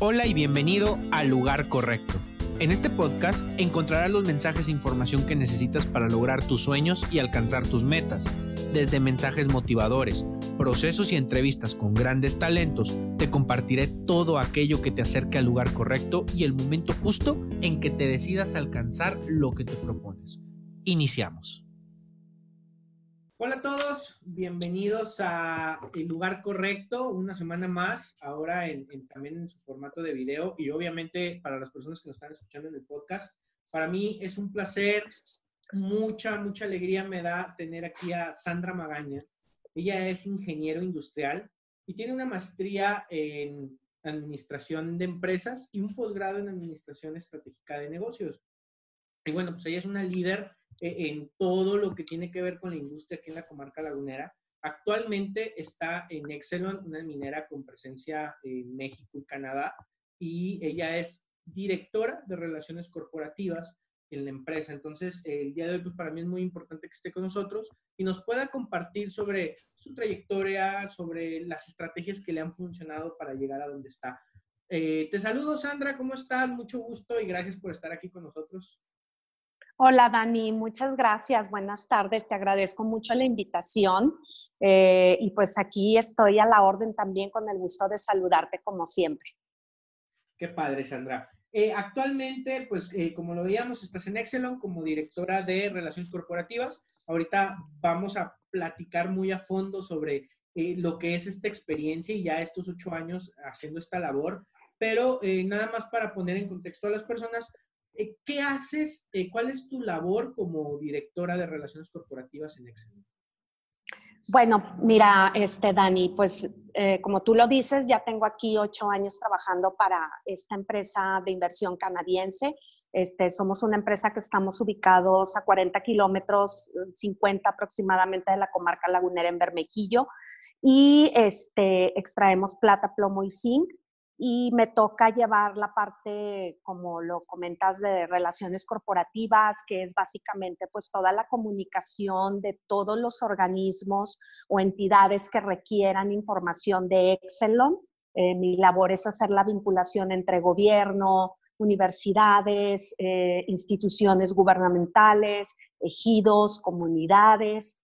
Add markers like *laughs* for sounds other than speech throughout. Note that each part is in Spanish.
Hola y bienvenido al lugar correcto. En este podcast encontrarás los mensajes e información que necesitas para lograr tus sueños y alcanzar tus metas. Desde mensajes motivadores, procesos y entrevistas con grandes talentos, te compartiré todo aquello que te acerque al lugar correcto y el momento justo en que te decidas alcanzar lo que te propones. Iniciamos. Hola a todos, bienvenidos a El Lugar Correcto, una semana más, ahora también en su formato de video y obviamente para las personas que nos están escuchando en el podcast, para mí es un placer, mucha, mucha alegría me da tener aquí a Sandra Magaña. Ella es ingeniero industrial y tiene una maestría en administración de empresas y un posgrado en administración estratégica de negocios. Y bueno, pues ella es una líder en todo lo que tiene que ver con la industria aquí en la comarca lagunera. Actualmente está en Exelon, una minera con presencia en México y Canadá, y ella es directora de relaciones corporativas en la empresa. Entonces, el día de hoy, pues para mí es muy importante que esté con nosotros y nos pueda compartir sobre su trayectoria, sobre las estrategias que le han funcionado para llegar a donde está. Eh, te saludo, Sandra, ¿cómo estás? Mucho gusto y gracias por estar aquí con nosotros. Hola Dani, muchas gracias. Buenas tardes. Te agradezco mucho la invitación. Eh, y pues aquí estoy a la orden también con el gusto de saludarte como siempre. Qué padre, Sandra. Eh, actualmente, pues eh, como lo veíamos, estás en Excelon como directora de Relaciones Corporativas. Ahorita vamos a platicar muy a fondo sobre lo que es esta experiencia y ya estos ocho años haciendo esta labor. Pero nada más para poner en contexto a las personas, eh, ¿qué haces? Eh, ¿Cuál es tu labor como directora de relaciones corporativas en Excel? Bueno, mira, este Dani, pues eh, como tú lo dices, ya tengo aquí ocho años trabajando para esta empresa de inversión canadiense. Este, somos una empresa que estamos ubicados a 40 kilómetros, 50 aproximadamente de la comarca lagunera en Bermejillo y este, extraemos plata, plomo y zinc y me toca llevar la parte, como lo comentas, de relaciones corporativas, que es básicamente pues toda la comunicación de todos los organismos o entidades que requieran información de Excelon. Eh, mi labor es hacer la vinculación entre gobierno, universidades, eh, instituciones gubernamentales, ejidos, comunidades,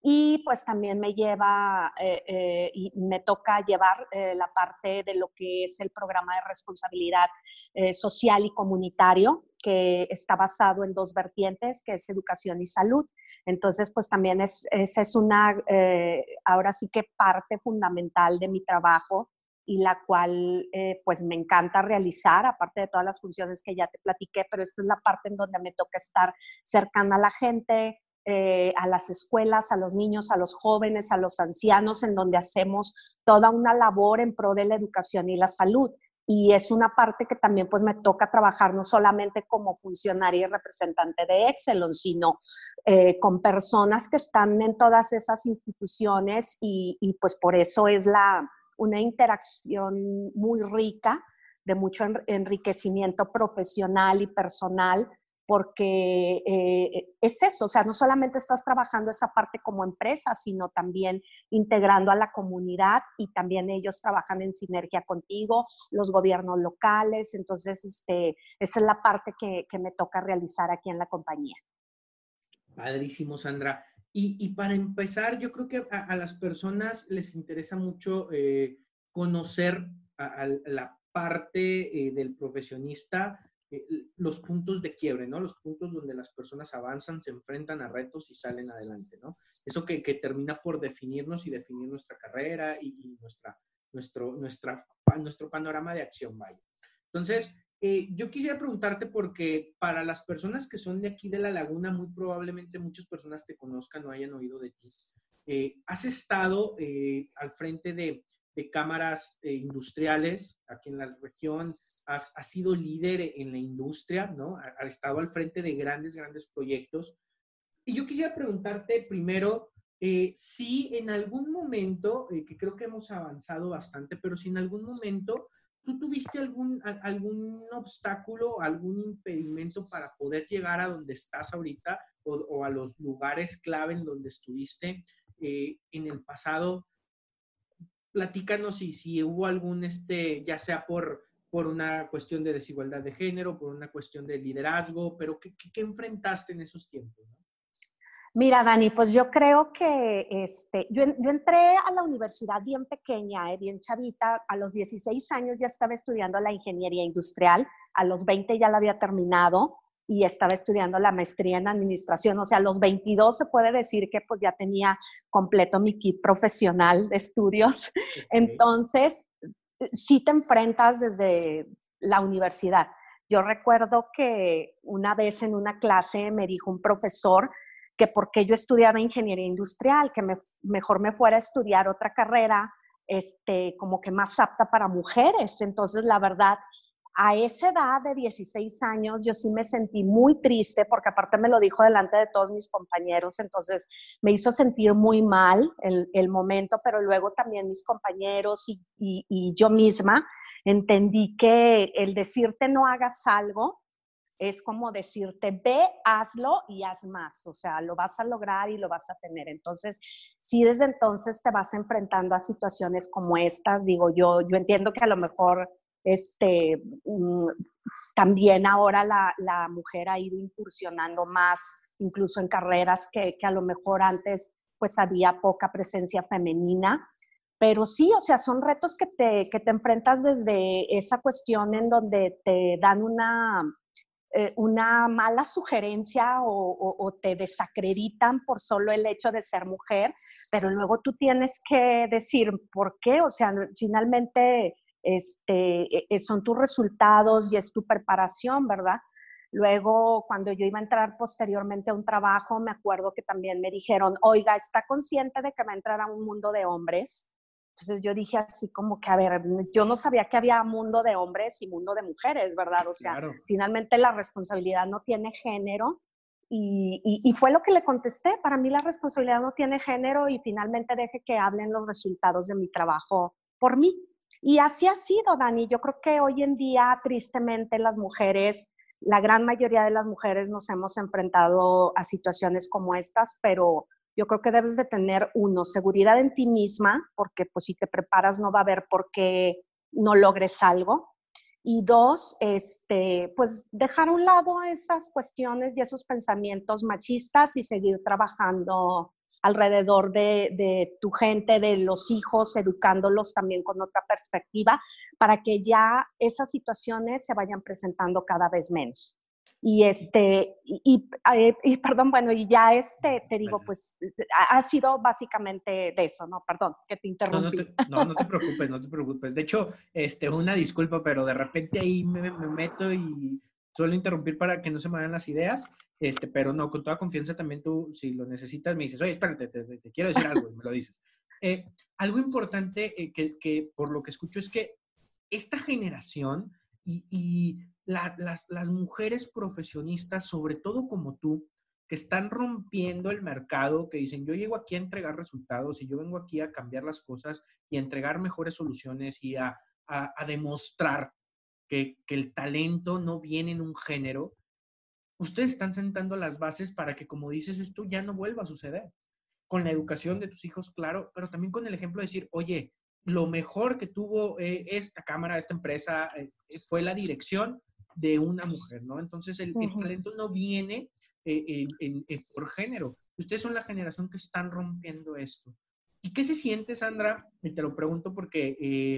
y pues también me lleva eh, eh, y me toca llevar eh, la parte de lo que es el programa de responsabilidad social y comunitario que está basado en dos vertientes, que es educación y salud. Entonces, pues también es, esa es una, ahora sí que parte fundamental de mi trabajo y la cual pues me encanta realizar, aparte de todas las funciones que ya te platiqué, pero esta es la parte en donde me toca estar cercana a la gente, eh, a las escuelas, a los niños, a los jóvenes, a los ancianos, en donde hacemos toda una labor en pro de la educación y la salud. Y es una parte que también pues me toca trabajar no solamente como funcionaria y representante de Excelon, sino eh, con personas que están en todas esas instituciones y, y pues por eso es la, una interacción muy rica de mucho enriquecimiento profesional y personal porque eh, es eso, o sea, no solamente estás trabajando esa parte como empresa, sino también integrando a la comunidad y también ellos trabajan en sinergia contigo, los gobiernos locales, entonces este, esa es la parte que, me toca realizar aquí en la compañía. Padrísimo, Sandra. Y, para empezar, yo creo que a, las personas les interesa mucho eh, conocer a, la parte eh, del profesionista eh, los puntos de quiebre, ¿no? Los puntos donde las personas avanzan, se enfrentan a retos y salen adelante, ¿no? Eso que, termina por definirnos y definir nuestra carrera y, nuestra, nuestro, nuestra, nuestro panorama de acción, vaya. Entonces, eh, yo quisiera preguntarte porque para las personas que son de aquí de la laguna, muy probablemente muchas personas te conozcan o hayan oído de ti. Eh, has estado al frente de de cámaras eh, industriales aquí en la región, has, sido líder en la industria, ¿no? Has estado al frente de grandes, grandes proyectos. Y yo quisiera preguntarte primero eh, si en algún momento, eh, que creo que hemos avanzado bastante, pero si en algún momento tú tuviste algún, algún obstáculo, algún impedimento para poder llegar a donde estás ahorita o, o a los lugares clave en donde estuviste en el pasado platícanos si, si hubo algún, este, ya sea por por una cuestión de desigualdad de género, por una cuestión de liderazgo, pero ¿qué, qué, enfrentaste en esos tiempos? Mira, Dani, pues yo creo que este, yo, yo entré a la universidad bien pequeña, eh, bien chavita, a los 16 años ya estaba estudiando la ingeniería industrial, a los 20 ya la había terminado y estaba estudiando la maestría en administración, o sea, a los 22 se puede decir que pues ya tenía completo mi kit profesional de estudios. Entonces, sí te enfrentas desde la universidad. Yo recuerdo que una vez en una clase me dijo un profesor que porque yo estudiaba ingeniería industrial, que mejor me fuera a estudiar otra carrera, este, como que más apta para mujeres. Entonces, la verdad, a esa edad de 16 años yo sí me sentí muy triste porque aparte me lo dijo delante de todos mis compañeros, entonces me hizo sentir muy mal el, momento, pero luego también mis compañeros y, yo misma entendí que el decirte no hagas algo es como decirte, ve, hazlo y haz más, o sea, lo vas a lograr y lo vas a tener. Entonces, si desde entonces te vas enfrentando a situaciones como estas, digo yo, yo entiendo que a lo mejor este, mm, también ahora la, mujer ha ido incursionando más, incluso en carreras que, a lo mejor antes pues había poca presencia femenina. Pero sí, o sea, son retos que te, que te enfrentas desde esa cuestión en donde te dan una, eh, una mala sugerencia o, o, te desacreditan por solo el hecho de ser mujer, pero luego tú tienes que decir por qué, o sea, finalmente este, son tus resultados y es tu preparación, ¿verdad? Luego, cuando yo iba a entrar posteriormente a un trabajo, me acuerdo que también me dijeron, oiga, ¿está consciente de que va a entrar a un mundo de hombres? Entonces yo dije así como que, a ver, yo no sabía que había mundo de hombres y mundo de mujeres, ¿verdad? O sea, finalmente la responsabilidad no tiene género. Y, y, fue lo que le contesté, para mí la responsabilidad no tiene género y finalmente deje que hablen los resultados de mi trabajo por mí. Y así ha sido, Dani. Yo creo que hoy en día, tristemente, las mujeres, la gran mayoría de las mujeres nos hemos enfrentado a situaciones como estas, pero yo creo que debes de tener, uno, seguridad en ti misma, porque pues si te preparas no va a haber por qué no logres algo. Y dos, este, pues dejar a un lado esas cuestiones y esos pensamientos machistas y seguir trabajando alrededor de, tu gente, de los hijos, educándolos también con otra perspectiva, para que ya esas situaciones se vayan presentando cada vez menos. Y este, y, y, perdón, bueno, y ya este, te digo, pues ha sido básicamente de eso, ¿no? Perdón, que te interrumpí. No, no te, preocupes, no te preocupes. De hecho, este, una disculpa, pero de repente ahí me, me meto y suelo interrumpir para que no se me vayan las ideas. Este, pero no, con toda confianza también tú, si lo necesitas, me dices, oye, espérate, te, quiero decir algo y me lo dices. Eh, algo importante eh, que, que, por lo que escucho es que esta generación y, y las, las mujeres profesionistas, sobre todo como tú, que están rompiendo el mercado, que dicen, yo llego aquí a entregar resultados y yo vengo aquí a cambiar las cosas y a entregar mejores soluciones y a, a, a demostrar que, que, el talento no viene en un género, ustedes están sentando las bases para que, como dices, esto ya no vuelva a suceder. Con la educación de tus hijos, claro, pero también con el ejemplo de decir, oye, lo mejor que tuvo eh, esta cámara, esta empresa, eh, fue la dirección de una mujer, ¿no? Entonces, el, talento no viene eh, por género. Ustedes son la generación que están rompiendo esto. ¿Y qué se siente, Sandra? Y te lo pregunto porque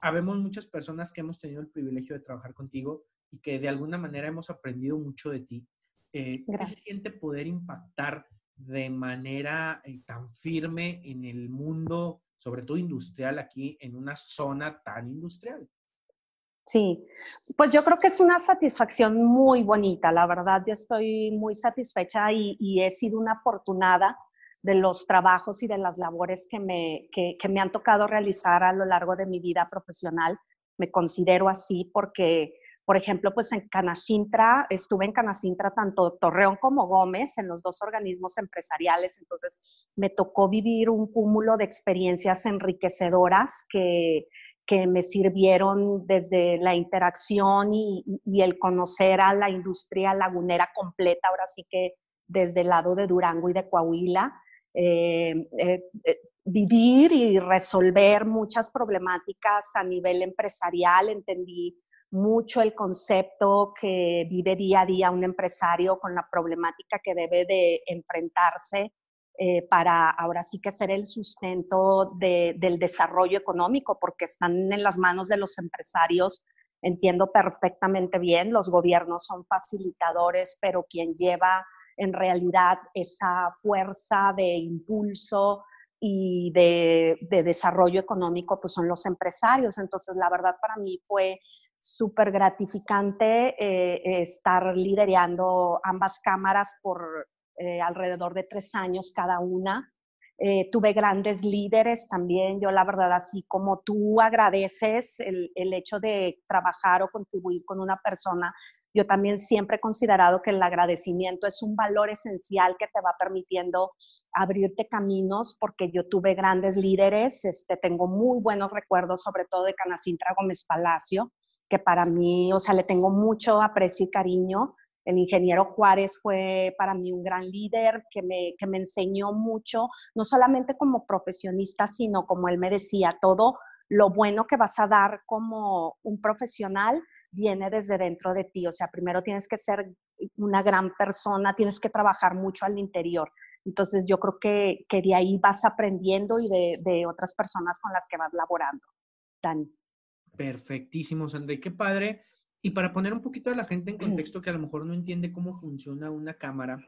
habemos muchas personas que hemos tenido el privilegio de trabajar contigo y que de alguna manera hemos aprendido mucho de ti. Eh, ¿Qué se siente poder impactar de manera eh, tan firme en el mundo, sobre todo industrial, aquí en una zona tan industrial? Sí, pues yo creo que es una satisfacción muy bonita, la verdad, yo estoy muy satisfecha y, y he sido una afortunada de los trabajos y de las labores que me, que, que me han tocado realizar a lo largo de mi vida profesional. Me considero así porque por ejemplo, pues en Canacintra, estuve en Canacintra tanto Torreón como Gómez, en los dos organismos empresariales, entonces me tocó vivir un cúmulo de experiencias enriquecedoras que, que me sirvieron desde la interacción y, el conocer a la industria lagunera completa, ahora sí que desde el lado de Durango y de Coahuila, eh, eh, eh, vivir y resolver muchas problemáticas a nivel empresarial, entendí mucho el concepto que vive día a día un empresario con la problemática que debe de enfrentarse eh, para ahora sí que ser el sustento del desarrollo económico, porque están en las manos de los empresarios. Entiendo perfectamente bien, los gobiernos son facilitadores, pero quien lleva en realidad esa fuerza de impulso y de, desarrollo económico, pues son los empresarios. Entonces, la verdad para mí fue súper gratificante eh, estar liderando ambas cámaras por eh, alrededor de tres años cada una. Eh, tuve grandes líderes también. Yo la verdad, así como tú agradeces el, el hecho de trabajar o contribuir con una persona yo también siempre he considerado que el agradecimiento es un valor esencial que te va permitiendo abrirte caminos, porque yo tuve grandes líderes, este, tengo muy buenos recuerdos, sobre todo de Canacintra Gómez Palacio, que para mí, o sea, le tengo mucho aprecio y cariño. El ingeniero Juárez fue para mí un gran líder que me, que me enseñó mucho, no solamente como profesionista, sino como él me decía, todo lo bueno que vas a dar como un profesional viene desde dentro de ti. O sea, primero tienes que ser una gran persona, tienes que trabajar mucho al interior. Entonces yo creo que, que de ahí vas aprendiendo y de, de, otras personas con las que vas laborando. Dani. Perfectísimo, Sandra. qué padre. Y para poner un poquito a la gente en contexto que a lo mejor no entiende cómo funciona una cámara,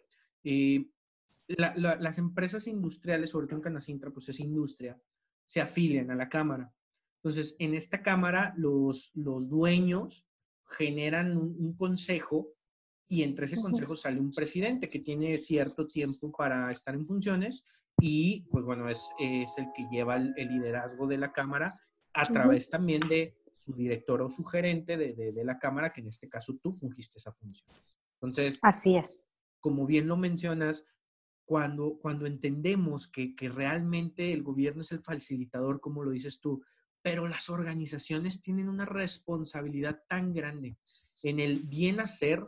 eh, las empresas industriales, sobre todo en Canacintra, pues es industria, se afilian a la cámara. Entonces, en esta cámara, los, los dueños generan un, consejo y entre ese consejo sale un presidente que tiene cierto tiempo para estar en funciones y pues bueno, es, es el que lleva el, liderazgo de la Cámara a través también de su director o su gerente de, de, la Cámara, que en este caso tú fungiste esa función. Entonces, así es. Como bien lo mencionas, cuando, cuando entendemos que, que realmente el gobierno es el facilitador, como lo dices tú, pero las organizaciones tienen una responsabilidad tan grande en el bien hacer,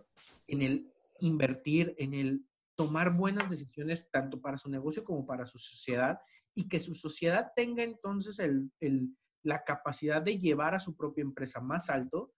en el invertir, en el tomar buenas decisiones tanto para su negocio como para su sociedad y que su sociedad tenga entonces el, la capacidad de llevar a su propia empresa más alto,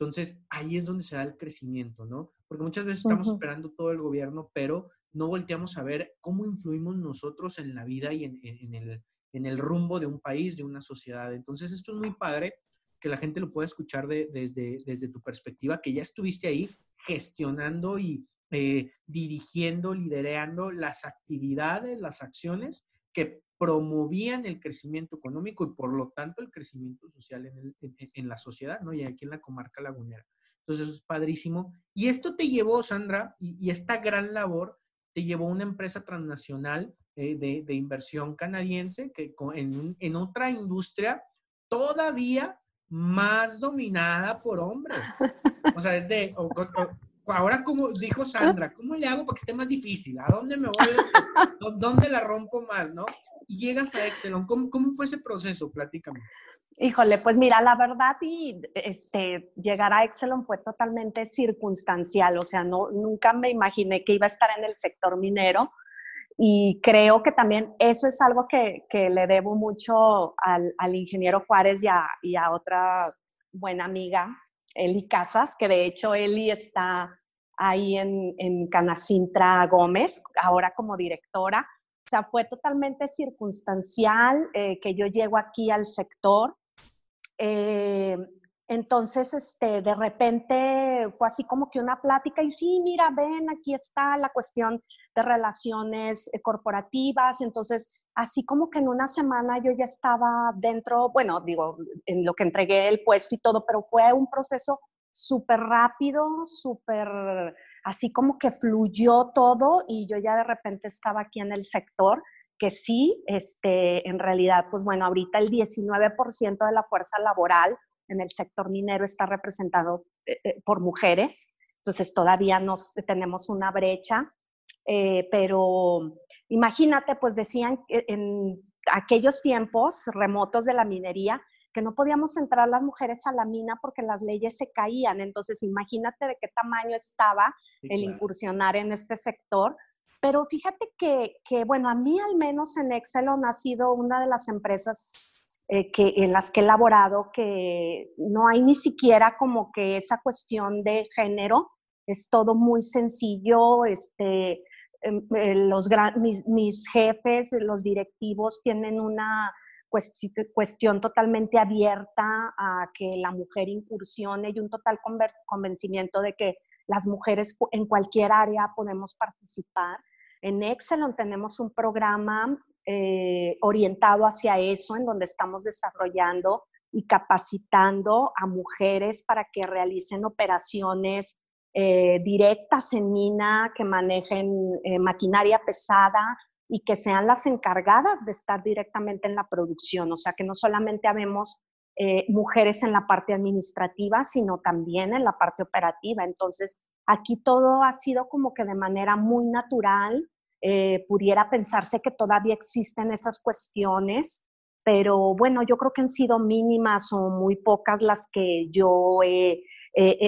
entonces ahí es donde se da el crecimiento, ¿no? Porque muchas veces estamos esperando todo el gobierno, pero no volteamos a ver cómo influimos nosotros en la vida y en, en el, en el rumbo de un país, de una sociedad. Entonces, esto es muy padre que la gente lo pueda escuchar desde, desde tu perspectiva, que ya estuviste ahí gestionando y eh, dirigiendo, liderando las actividades, las acciones que promovían el crecimiento económico y por lo tanto el crecimiento social en, la sociedad, ¿no? Y aquí en la comarca lagunera. Entonces, eso es padrísimo. Y esto te llevó, Sandra, y, esta gran labor te llevó a una empresa transnacional eh, de, inversión canadiense que en, en otra industria todavía más dominada por hombres. O sea, es de, ahora como dijo Sandra, ¿cómo le hago para que esté más difícil? ¿A dónde me voy? *laughs* ¿Dónde la rompo más, no? Y llegas a Excelon. ¿Cómo, cómo fue ese proceso? Platícame. Híjole, pues mira, la verdad y este, llegar a Excelon fue totalmente circunstancial, o sea, no, nunca me imaginé que iba a estar en el sector minero y creo que también eso es algo que, que le debo mucho al, al ingeniero Juárez y a, y a, otra buena amiga, Eli Casas, que de hecho Eli está ahí en, Canacintra Gómez, ahora como directora. O sea, fue totalmente circunstancial eh, que yo llego aquí al sector. Eh, entonces, este, de repente fue así como que una plática y sí, mira, ven, aquí está la cuestión de relaciones eh, corporativas. Entonces, así como que en una semana yo ya estaba dentro, bueno, digo, en lo que entregué el puesto y todo, pero fue un proceso súper rápido, súper, así como que fluyó todo y yo ya de repente estaba aquí en el sector que sí, este, en realidad, pues bueno, ahorita el 19% de la fuerza laboral en el sector minero está representado eh, eh, por mujeres, entonces todavía nos, tenemos una brecha, eh, pero imagínate, pues decían en aquellos tiempos remotos de la minería que no podíamos entrar las mujeres a la mina porque las leyes se caían, entonces imagínate de qué tamaño estaba el incursionar en este sector. Pero fíjate que, que, bueno, a mí al menos en Excelon ha sido una de las empresas eh, que, en las que he elaborado que no hay ni siquiera como que esa cuestión de género, es todo muy sencillo, este, em, eh, los mis, mis, jefes, los directivos tienen una cuestión totalmente abierta a que la mujer incursione y un total convencimiento de que las mujeres en cualquier área podemos participar. En Excelon tenemos un programa eh, orientado hacia eso, en donde estamos desarrollando y capacitando a mujeres para que realicen operaciones eh, directas en mina, que manejen eh, maquinaria pesada y que sean las encargadas de estar directamente en la producción. O sea, que no solamente habemos mujeres en la parte administrativa, sino también en la parte operativa. Entonces, aquí todo ha sido como que de manera muy natural, eh, pudiera pensarse que todavía existen esas cuestiones, pero bueno, yo creo que han sido mínimas o muy pocas las que yo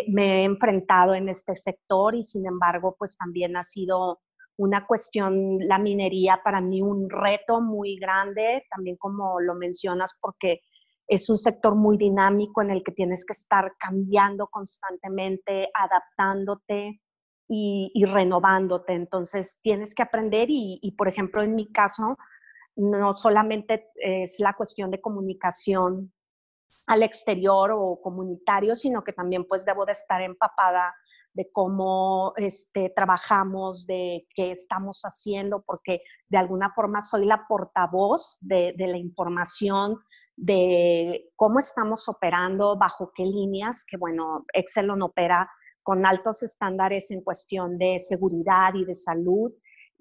me he enfrentado en este sector y sin embargo, pues también ha sido una cuestión, la minería para mí un reto muy grande, también como lo mencionas, porque es un sector muy dinámico en el que tienes que estar cambiando constantemente, adaptándote y, renovándote. Entonces tienes que aprender y, por ejemplo, en mi caso, no solamente es la cuestión de comunicación al exterior o comunitario, sino que también pues debo de estar empapada de cómo este, trabajamos, de qué estamos haciendo, porque de alguna forma soy la portavoz de, la información, de cómo estamos operando, bajo qué líneas, que bueno, Excelon opera con altos estándares en cuestión de seguridad y de salud.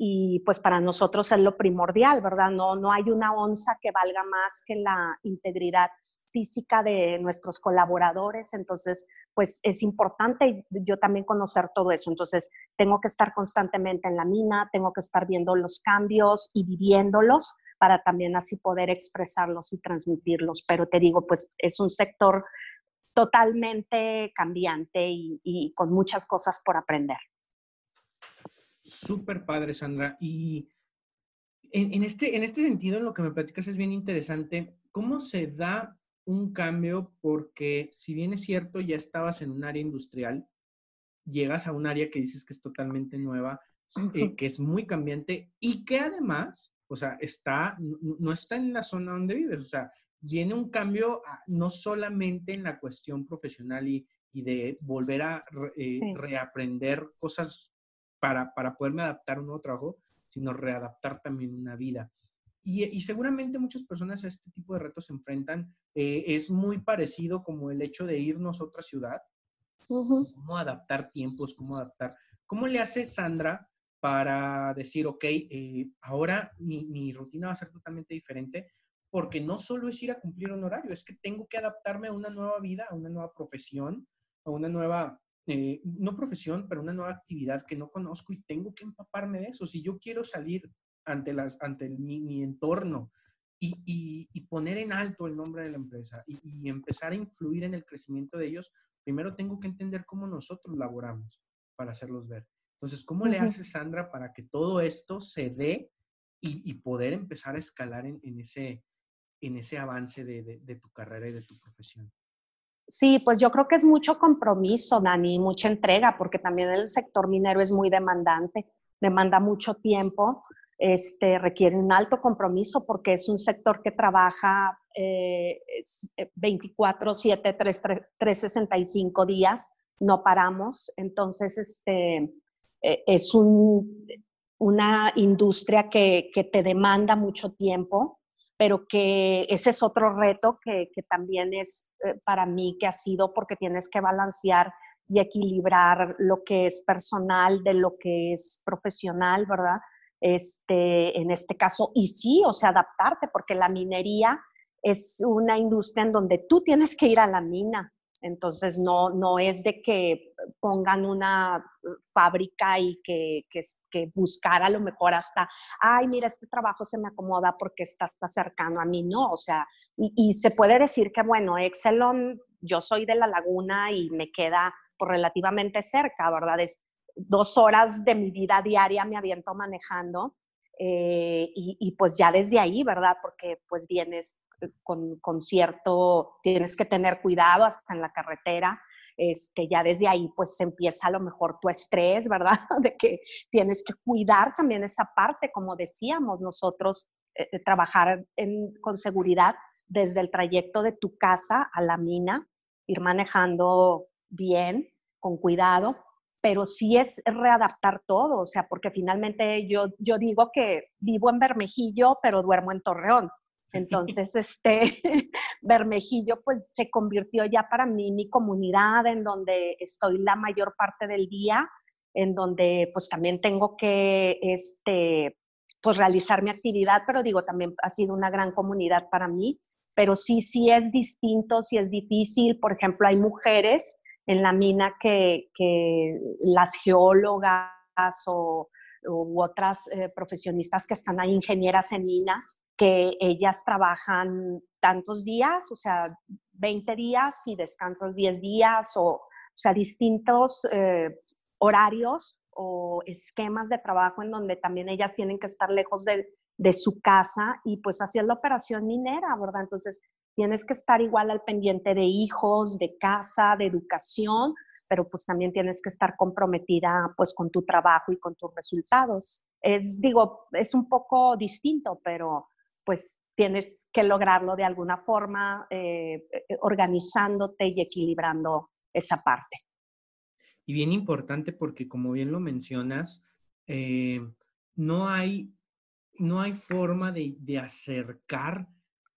Y pues para nosotros es lo primordial, ¿verdad? No, no hay una onza que valga más que la integridad física de nuestros colaboradores, entonces pues es importante yo también conocer todo eso, entonces tengo que estar constantemente en la mina, tengo que estar viendo los cambios y viviéndolos para también así poder expresarlos y transmitirlos, pero te digo, pues es un sector totalmente cambiante y, con muchas cosas por aprender. Súper padre, Sandra. Y en, este, en este sentido, en lo que me platicas es bien interesante, ¿cómo se da un cambio? Porque si bien es cierto, ya estabas en un área industrial, llegas a un área que dices que es totalmente nueva, eh, que es muy cambiante y que además, o sea, está, no está en la zona donde vives, o sea, viene un cambio no solamente en la cuestión profesional y, de volver a eh, reaprender cosas para, para poderme adaptar a un nuevo trabajo, sino readaptar también una vida. Y, seguramente muchas personas a este tipo de retos se enfrentan. Eh, es muy parecido como el hecho de irnos a otra ciudad, cómo adaptar tiempos, cómo adaptar. ¿Cómo le hace Sandra para decir, ok, eh, ahora mi, mi, rutina va a ser totalmente diferente? porque no solo es ir a cumplir un horario, es que tengo que adaptarme a una nueva vida, a una nueva profesión, a una nueva, eh, no profesión, pero una nueva actividad que no conozco y tengo que empaparme de eso. Si yo quiero salir ante, las, ante mi, entorno y, poner en alto el nombre de la empresa y, y empezar a influir en el crecimiento de ellos, primero tengo que entender cómo nosotros laboramos para hacerlos ver. Entonces, ¿cómo le hace Sandra para que todo esto se dé y, poder empezar a escalar en, en, ese, en ese avance de, tu carrera y de tu profesión? Sí, pues yo creo que es mucho compromiso, Dani, mucha entrega, porque también el sector minero es muy demandante, demanda mucho tiempo, este, requiere un alto compromiso porque es un sector que trabaja 24, 7, 3, 365 días, no paramos, entonces este, eh, es una industria que, que te demanda mucho tiempo pero que ese es otro reto que, también es eh, para mí que ha sido porque tienes que balancear y equilibrar lo que es personal de lo que es profesional, ¿verdad? Este, en este caso, y sí, o sea, adaptarte, porque la minería es una industria en donde tú tienes que ir a la mina, entonces, no, no es de que pongan una fábrica y que, que, buscar a lo mejor hasta, ay, mira, este trabajo se me acomoda porque está, está cercano a mí, no, o sea, y, se puede decir que, bueno, Excelon, yo soy de La Laguna y me queda relativamente cerca, ¿verdad? Es dos horas de mi vida diaria me aviento manejando. Eh, y, pues ya desde ahí, ¿verdad? Porque pues vienes con, con, cierto, tienes que tener cuidado hasta en la carretera. Este, ya desde ahí pues empieza a lo mejor tu estrés, ¿verdad? *laughs* De que tienes que cuidar también esa parte, como decíamos nosotros, eh, trabajar con seguridad desde el trayecto de tu casa a la mina, ir manejando bien, con cuidado, pero sí es readaptar todo, o sea, porque finalmente yo, yo digo que vivo en Bermejillo, pero duermo en Torreón. *laughs* Entonces, este *laughs* Bermejillo pues se convirtió ya para mí mi comunidad en donde estoy la mayor parte del día, en donde pues también tengo que este pues realizar mi actividad, pero digo, también ha sido una gran comunidad para mí, pero sí, sí es distinto, sí es difícil. Por ejemplo, hay mujeres en la mina que, las geólogas o otras eh, profesionistas que están ahí, ingenieras en minas, que ellas trabajan tantos días, o sea, 20 días y descansas 10 días, o, o sea, distintos eh, horarios o esquemas de trabajo en donde también ellas tienen que estar lejos de, de su casa y pues así la operación minera, ¿verdad? Entonces, tienes que estar igual al pendiente de hijos, de casa, de educación, pero pues también tienes que estar comprometida pues con tu trabajo y con tus resultados. Es, digo, es un poco distinto, pero pues tienes que lograrlo de alguna forma, eh, eh, organizándote y equilibrando esa parte. Y bien importante porque como bien lo mencionas, eh, no, hay, no hay forma de, de acercar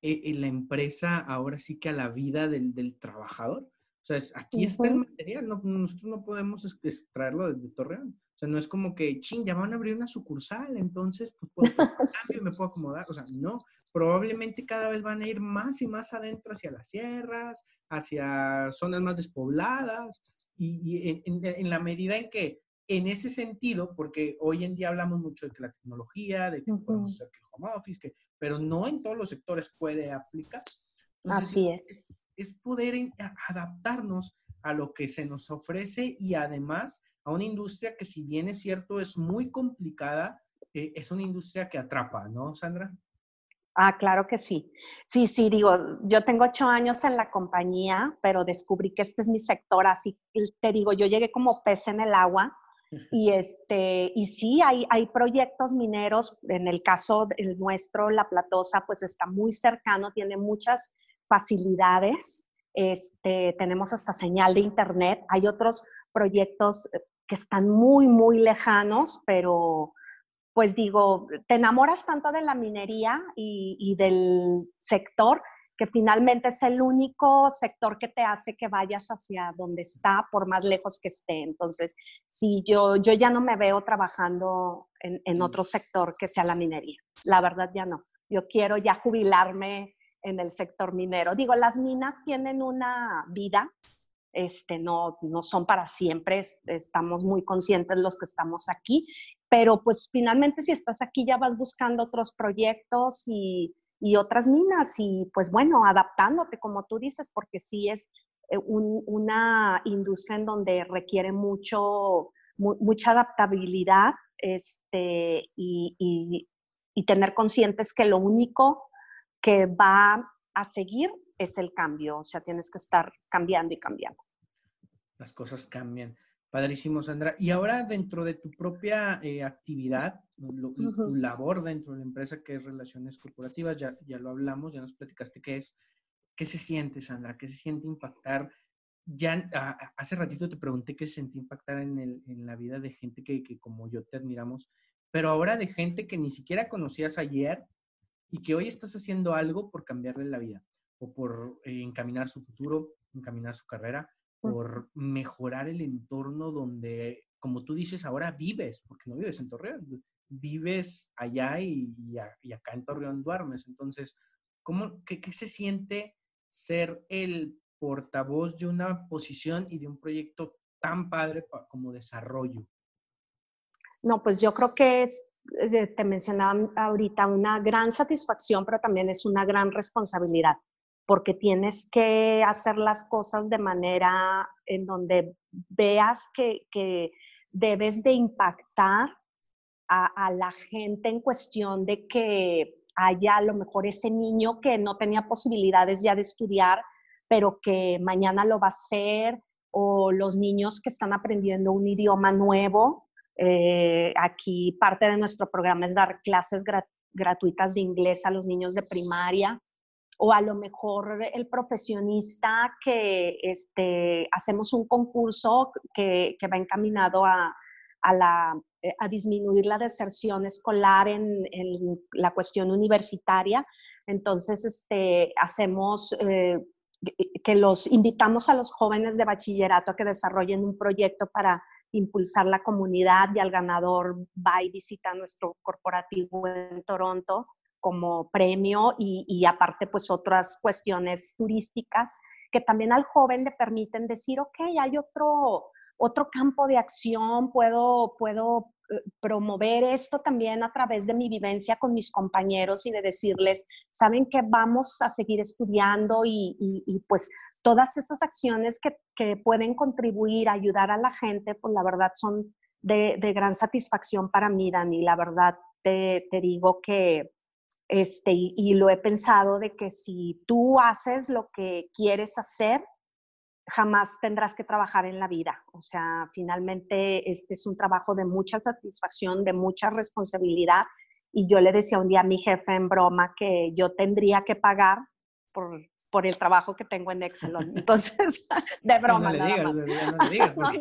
la empresa ahora sí que a la vida del, del trabajador. O sea, aquí está el material, no, nosotros no podemos extraerlo desde Torreón. O sea, no es como que, ching, ya van a abrir una sucursal, entonces pues puedo *laughs* me puedo acomodar. O sea, no, probablemente cada vez van a ir más y más adentro hacia las sierras, hacia zonas más despobladas, y, en, en, la medida en que, en ese sentido, porque hoy en día hablamos mucho de que la tecnología, de que podemos hacer el home office, que, pero no en todos los sectores puede aplicar. Así es es poder adaptarnos a lo que se nos ofrece y además a una industria que si bien es cierto es muy complicada, eh, es una industria que atrapa, ¿no, Sandra? Ah, claro que sí. Sí, sí, digo, yo tengo ocho años en la compañía, pero descubrí que este es mi sector, así te digo, yo llegué como pez en el agua y, este, y sí, hay, hay proyectos mineros, en el caso del nuestro, La Platosa, pues está muy cercano, tiene muchas facilidades, este, tenemos hasta señal de internet. Hay otros proyectos eh, que están muy, muy lejanos, pero pues digo, te enamoras tanto de la minería y, del sector que finalmente es el único sector que te hace que vayas hacia donde está, por más lejos que esté. Entonces, si yo, yo ya no me veo trabajando en, en otro sector que sea la minería. La verdad ya no. Yo quiero ya jubilarme en el sector minero. Digo, las minas tienen una vida, este, no, no son para siempre, estamos muy conscientes los que estamos aquí, pero pues finalmente si estás aquí ya vas buscando otros proyectos y, y otras minas y pues bueno, adaptándote como tú dices, porque sí es eh, una industria en donde requiere mucho, mucha adaptabilidad este, y, y, y tener conscientes que lo único que va a seguir es el cambio, o sea, tienes que estar cambiando y cambiando. Las cosas cambian. Padrísimo, Sandra. Y ahora dentro de tu propia eh, actividad, tu labor dentro de la empresa que es Relaciones Corporativas, ya, ya lo hablamos, ya nos platicaste qué es. ¿Qué se siente, Sandra? ¿Qué se siente impactar? Ya hace ratito te pregunté qué se siente impactar en, el, en la vida de gente que, que como yo te admiramos, pero ahora de gente que ni siquiera conocías ayer y que hoy estás haciendo algo por cambiarle la vida o por eh, encaminar su futuro, encaminar su carrera, por mejorar el entorno donde, como tú dices, ahora vives, porque no vives en Torreón, vives allá y, acá en Torreón duermes. Entonces, ¿cómo, qué, se siente ser el portavoz de una posición y de un proyecto tan padre como desarrollo? No, pues yo creo que es eh, te mencionaba ahorita, una gran satisfacción, pero también es una gran responsabilidad, porque tienes que hacer las cosas de manera en donde veas que, debes de impactar a, la gente en cuestión de que haya a lo mejor ese niño que no tenía posibilidades ya de estudiar, pero que mañana lo va a hacer, o los niños que están aprendiendo un idioma nuevo. Eh, aquí parte de nuestro programa es dar clases gratuitas de inglés a los niños de primaria o a lo mejor el profesionista que este, hacemos un concurso que, va encaminado a, la, eh, a, disminuir la deserción escolar en, la cuestión universitaria. Entonces, este, hacemos eh, que los invitamos a los jóvenes de bachillerato a que desarrollen un proyecto para impulsar la comunidad y al ganador va y visita nuestro corporativo en Toronto como premio y, aparte pues otras cuestiones turísticas que también al joven le permiten decir, ok, hay otro, otro campo de acción, puedo, puedo eh, promover esto también a través de mi vivencia con mis compañeros y de decirles, saben que vamos a seguir estudiando y, pues todas esas acciones que, que, pueden contribuir a ayudar a la gente, pues la verdad son de, de gran satisfacción para mí, Dani. La verdad te, te digo que, este, y, lo he pensado de que si tú haces lo que quieres hacer, jamás tendrás que trabajar en la vida. O sea, finalmente este es un trabajo de mucha satisfacción, de mucha responsabilidad. Y yo le decía un día a mi jefe en broma que yo tendría que pagar por, por el trabajo que tengo en Excel. *laughs* Entonces, *laughs* de broma. No, le digas, *laughs* no le digas, porque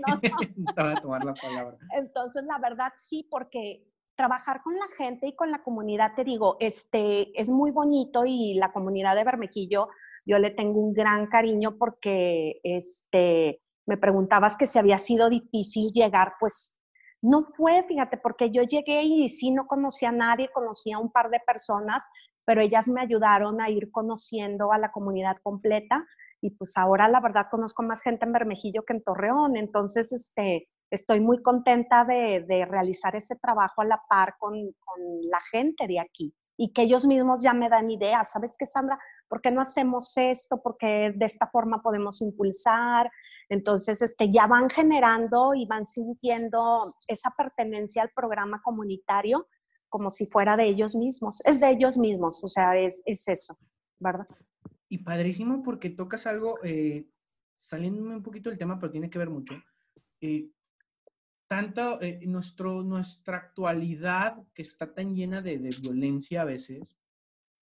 no, a tomar la palabra. Entonces, la verdad sí, porque trabajar con la gente y con la comunidad, te digo, este, es muy bonito y la comunidad de Bermequillo, yo le tengo un gran cariño porque este, me preguntabas que si había sido difícil llegar, pues no fue, fíjate, porque yo llegué y sí no conocía a nadie, conocía a un par de personas, pero ellas me ayudaron a ir conociendo a la comunidad completa y pues ahora la verdad conozco más gente en Bermejillo que en Torreón, entonces este, estoy muy contenta de, realizar ese trabajo a la par con, la gente de aquí y que ellos mismos ya me dan ideas. ¿Sabes qué, Sandra? ¿Por qué no hacemos esto? Porque de esta forma podemos impulsar. Entonces, este, ya van generando y van sintiendo esa pertenencia al programa comunitario como si fuera de ellos mismos. Es de ellos mismos, o sea, es, eso, ¿verdad? Y padrísimo porque tocas algo, eh, saliéndome un poquito del tema, pero tiene que ver mucho. Eh, tanto eh, nuestro, nuestra actualidad, que está tan llena de, violencia a veces,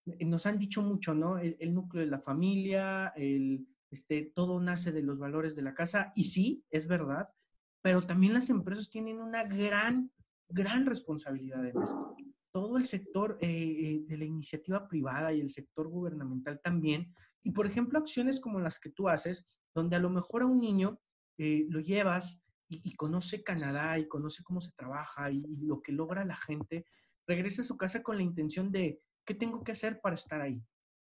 eh, nos han dicho mucho, ¿no? El, núcleo de la familia, el, este, todo nace de los valores de la casa, y sí, es verdad, pero también las empresas tienen una gran, gran responsabilidad en esto. Todo el sector eh, de la iniciativa privada y el sector gubernamental también. Y, por ejemplo, acciones como las que tú haces, donde a lo mejor a un niño lo llevas y, conoce Canadá y conoce cómo se trabaja y, lo que logra la gente, regresa a su casa con la intención de, ¿qué tengo que hacer para estar ahí?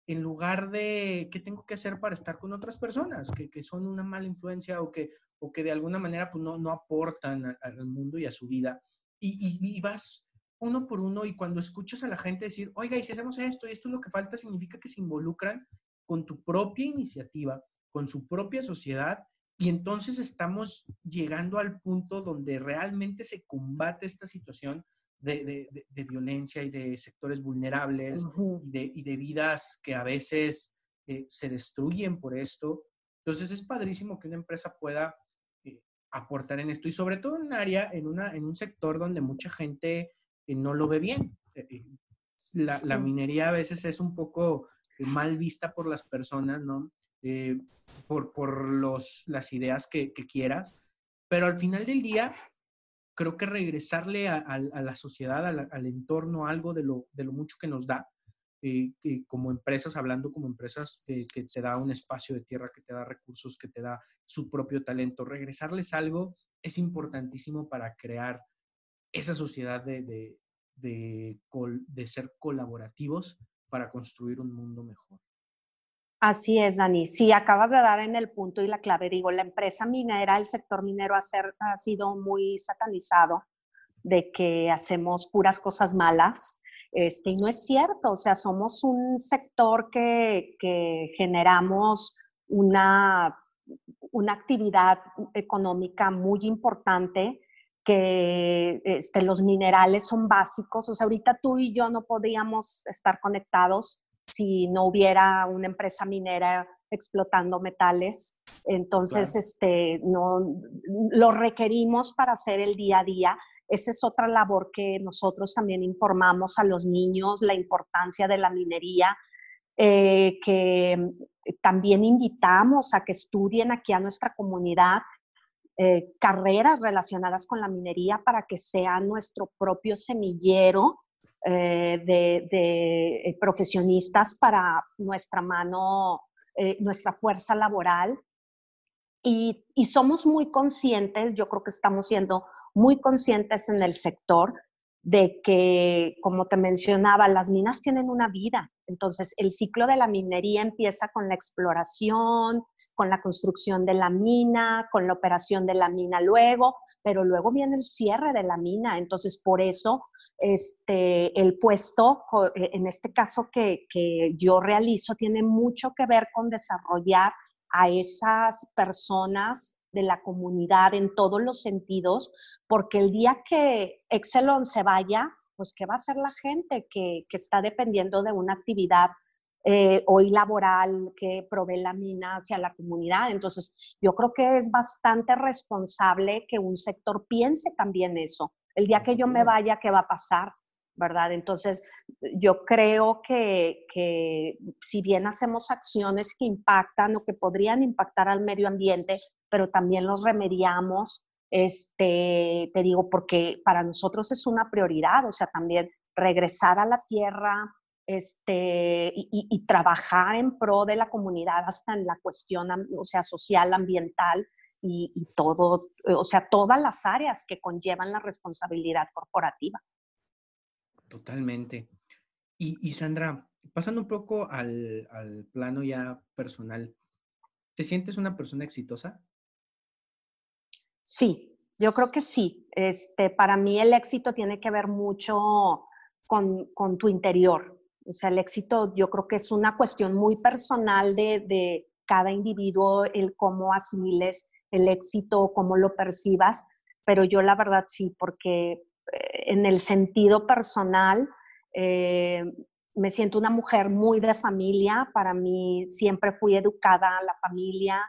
En lugar de, ¿qué tengo que hacer para estar con otras personas que, que son una mala influencia o que, o que de alguna manera pues, no, no aportan al mundo y a su vida? Y, y, vas uno por uno y cuando escuchas a la gente decir, oiga, y si hacemos esto y esto es lo que falta, significa que se involucran con tu propia iniciativa, con su propia sociedad y entonces estamos llegando al punto donde realmente se combate esta situación de, violencia y de sectores vulnerables y, de, vidas que a veces eh, se destruyen por esto. Entonces es padrísimo que una empresa pueda eh, aportar en esto y sobre todo en un área, en, una, en un sector donde mucha gente eh, no lo ve bien. La, la, minería a veces es un poco mal vista por las personas, ¿no? Eh, por, por los, las ideas que, que, quieras, pero al final del día, creo que regresarle a, la sociedad, al entorno, algo de lo, de lo mucho que nos da, eh, como empresas, hablando como empresas que te da un espacio de tierra, que te da recursos, que te da su propio talento, regresarles algo es importantísimo para crear esa sociedad de, de, de ser colaborativos para construir un mundo mejor. Así es, Dani. Sí, acabas de dar en el punto y la clave. Digo, la empresa minera, el sector minero ha, sido muy satanizado de que hacemos puras cosas malas. Este, y no es cierto, o sea, somos un sector que, que generamos una, una actividad económica muy importante que este, los minerales son básicos. O sea, ahorita tú y yo no podríamos estar conectados si no hubiera una empresa minera explotando metales. Entonces, este, no, lo requerimos para hacer el día a día. Esa es otra labor que nosotros también informamos a los niños, la importancia de la minería, eh, que también invitamos a que estudien aquí a nuestra comunidad eh, carreras relacionadas con la minería para que sea nuestro propio semillero eh, de, profesionistas para nuestra mano, nuestra fuerza laboral. Y, y somos muy conscientes, yo creo que estamos siendo muy conscientes en el sector de que, como te mencionaba, las minas tienen una vida. Entonces, el ciclo de la minería empieza con la exploración, con la construcción de la mina, con la operación de la mina luego, pero luego viene el cierre de la mina. Entonces, por eso, este, el puesto, eh, en este caso que, que yo realizo, tiene mucho que ver con desarrollar a esas personas de la comunidad en todos los sentidos, porque el día que Excelon se vaya, pues ¿qué va a hacer la gente que, está dependiendo de una actividad eh, hoy laboral que provee la mina hacia la comunidad? Entonces, yo creo que es bastante responsable que un sector piense también eso. El día que yo me vaya, ¿qué va a pasar? ¿verdad? Entonces, yo creo que, que, si bien hacemos acciones que impactan o que podrían impactar al medio ambiente, pero también los remediamos, este, te digo, porque para nosotros es una prioridad, o sea, también regresar a la tierra este, y, trabajar en pro de la comunidad hasta en la cuestión, o sea, social, ambiental y, y todo, o sea, todas las áreas que conllevan la responsabilidad corporativa. Totalmente. Y, Sandra, pasando un poco al, al plano ya personal, ¿te sientes una persona exitosa? Sí, yo creo que sí. Este, para mí el éxito tiene que ver mucho con, tu interior. O sea, el éxito yo creo que es una cuestión muy personal de, cada individuo, el cómo asimiles el éxito, cómo lo percibas, pero yo la verdad sí, porque eh, en el sentido personal eh, me siento una mujer muy de familia, para mí siempre fui educada a la familia,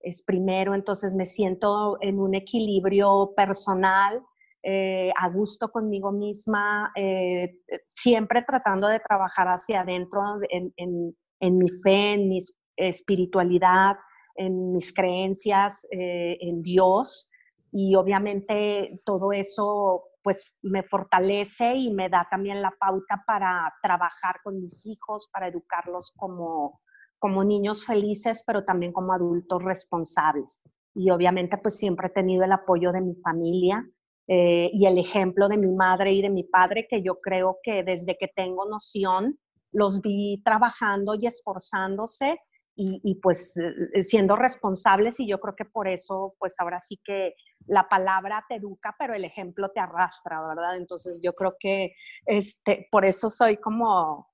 es primero, entonces me siento en un equilibrio personal, eh, a gusto conmigo misma, eh, siempre tratando de trabajar hacia adentro en, mi fe, en mi espiritualidad, en mis creencias, eh, en Dios. Y obviamente todo eso pues me fortalece y me da también la pauta para trabajar con mis hijos, para educarlos como, como niños felices, pero también como adultos responsables. Y obviamente pues siempre he tenido el apoyo de mi familia eh, y el ejemplo de mi madre y de mi padre, que yo creo que desde que tengo noción los vi trabajando y esforzándose y, pues eh, siendo responsables y yo creo que por eso pues ahora sí que la palabra te educa, pero el ejemplo te arrastra, ¿verdad? Entonces yo creo que este, por eso soy como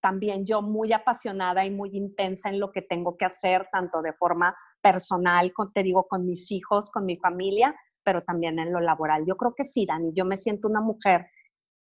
también yo muy apasionada y muy intensa en lo que tengo que hacer, tanto de forma personal, con, te digo, con mis hijos, con mi familia, pero también en lo laboral. Yo creo que sí, Dani, yo me siento una mujer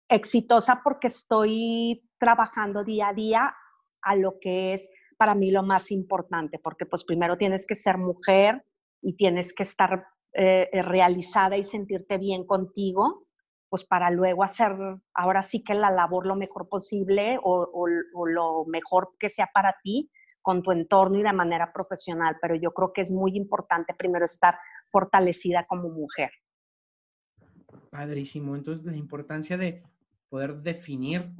exitosa porque estoy trabajando día a día a lo que es para mí lo más importante, porque pues primero tienes que ser mujer y tienes que estar eh, realizada y sentirte bien contigo, pues para luego hacer ahora sí que la labor lo mejor posible o, lo mejor que sea para ti con tu entorno y de manera profesional. Pero yo creo que es muy importante primero estar fortalecida como mujer. Padrísimo. Entonces, la importancia de poder definir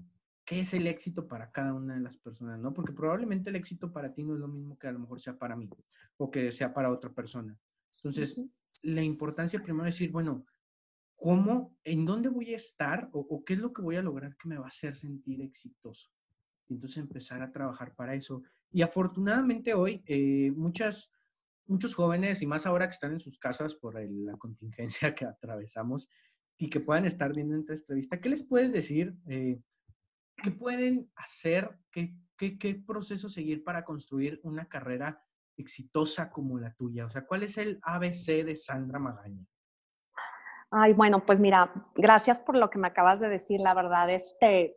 qué es el éxito para cada una de las personas, ¿no? Porque probablemente el éxito para ti no es lo mismo que a lo mejor sea para mí o que sea para otra persona. Entonces, la importancia primero es decir, bueno, cómo, en dónde voy a estar o, qué es lo que voy a lograr que me va a hacer sentir exitoso. Entonces empezar a trabajar para eso. Y afortunadamente hoy eh, muchas, muchos jóvenes, y más ahora que están en sus casas por la contingencia que atravesamos y que puedan estar viendo esta entrevista, ¿qué les puedes decir? Eh, ¿Qué pueden hacer? ¿Qué, qué, qué proceso seguir para construir una carrera exitosa como la tuya? O sea, ¿cuál es el ABC de Sandra Magaña? Ay, bueno, pues mira, gracias por lo que me acabas de decir. La verdad, este,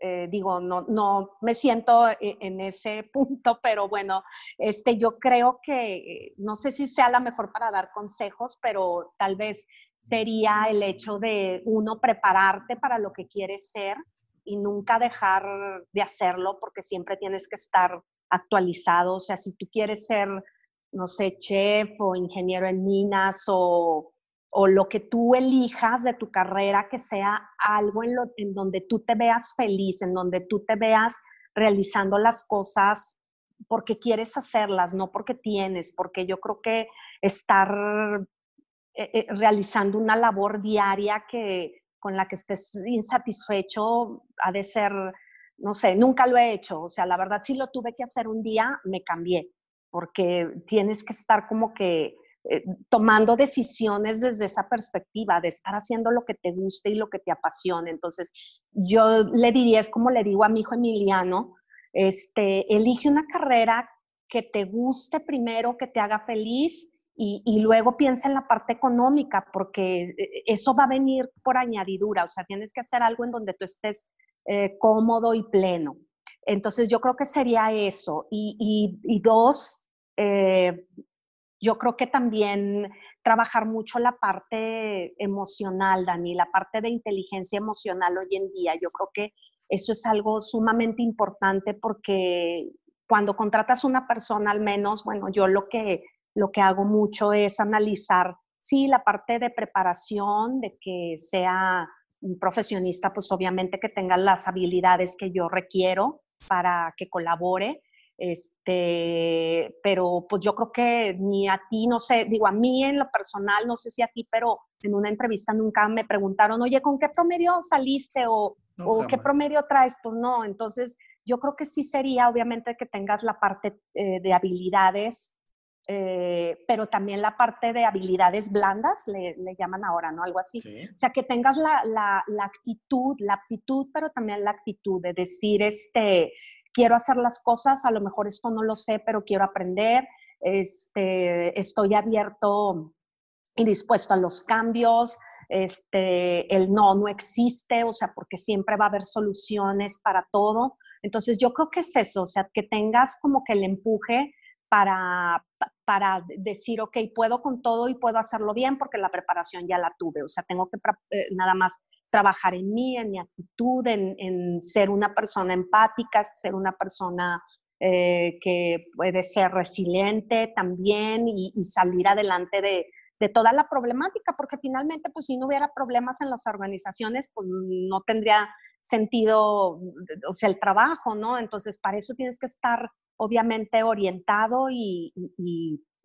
eh, digo, no, no me siento e, en ese punto, pero bueno, este, yo creo que, no sé si sea la mejor para dar consejos, pero tal vez sería el hecho de uno prepararte para lo que quieres ser y nunca dejar de hacerlo porque siempre tienes que estar actualizado. O sea, si tú quieres ser, no sé, chef o ingeniero en minas o o lo que tú elijas de tu carrera que sea algo en, lo, en donde tú te veas feliz, en donde tú te veas realizando las cosas porque quieres hacerlas, no porque tienes, porque yo creo que estar eh, eh, realizando una labor diaria que con la que estés insatisfecho ha de ser, no sé, nunca lo he hecho, o sea, la verdad si lo tuve que hacer un día, me cambié, porque tienes que estar como que eh, tomando decisiones desde esa perspectiva, de estar haciendo lo que te guste y lo que te apasione. Entonces, yo le diría, es como le digo a mi hijo Emiliano, este, elige una carrera que te guste primero, que te haga feliz y, luego piensa en la parte económica, porque eh, eso va a venir por añadidura, o sea, tienes que hacer algo en donde tú estés eh, cómodo y pleno. Entonces, yo creo que sería eso. Y, y dos, yo creo que también trabajar mucho la parte emocional, Dani, la parte de inteligencia emocional hoy en día. Yo creo que eso es algo sumamente importante porque cuando contratas una persona, al menos, bueno, yo lo que, lo que hago mucho es analizar, sí, la parte de preparación, de que sea un profesionista, pues obviamente que tenga las habilidades que yo requiero para que colabore, este, pero pues yo creo que ni a ti, no sé, digo, a mí en lo personal, no sé si a ti, pero en una entrevista nunca me preguntaron, oye, ¿con qué promedio saliste o, o qué promedio traes? Pues no, entonces yo creo que sí sería obviamente que tengas la parte eh, de habilidades, eh, pero también la parte de habilidades blandas, le, le llaman ahora, ¿no? Algo así. O sea, que tengas la, la, la actitud, la aptitud, pero también la actitud de decir, este, quiero hacer las cosas, a lo mejor esto no lo sé, pero quiero aprender, este, estoy abierto y dispuesto a los cambios, este, el no no existe, o sea, porque siempre va a haber soluciones para todo. Entonces yo creo que es eso, o sea, que tengas como que el empuje para, para decir, ok, puedo con todo y puedo hacerlo bien porque la preparación ya la tuve, o sea, tengo que eh, nada más trabajar en mí, en mi actitud, en, ser una persona empática, ser una persona eh, que puede ser resiliente también y, salir adelante de, toda la problemática, porque finalmente, pues si no hubiera problemas en las organizaciones, pues no tendría sentido, o sea, el trabajo, ¿no? Entonces, para eso tienes que estar obviamente orientado y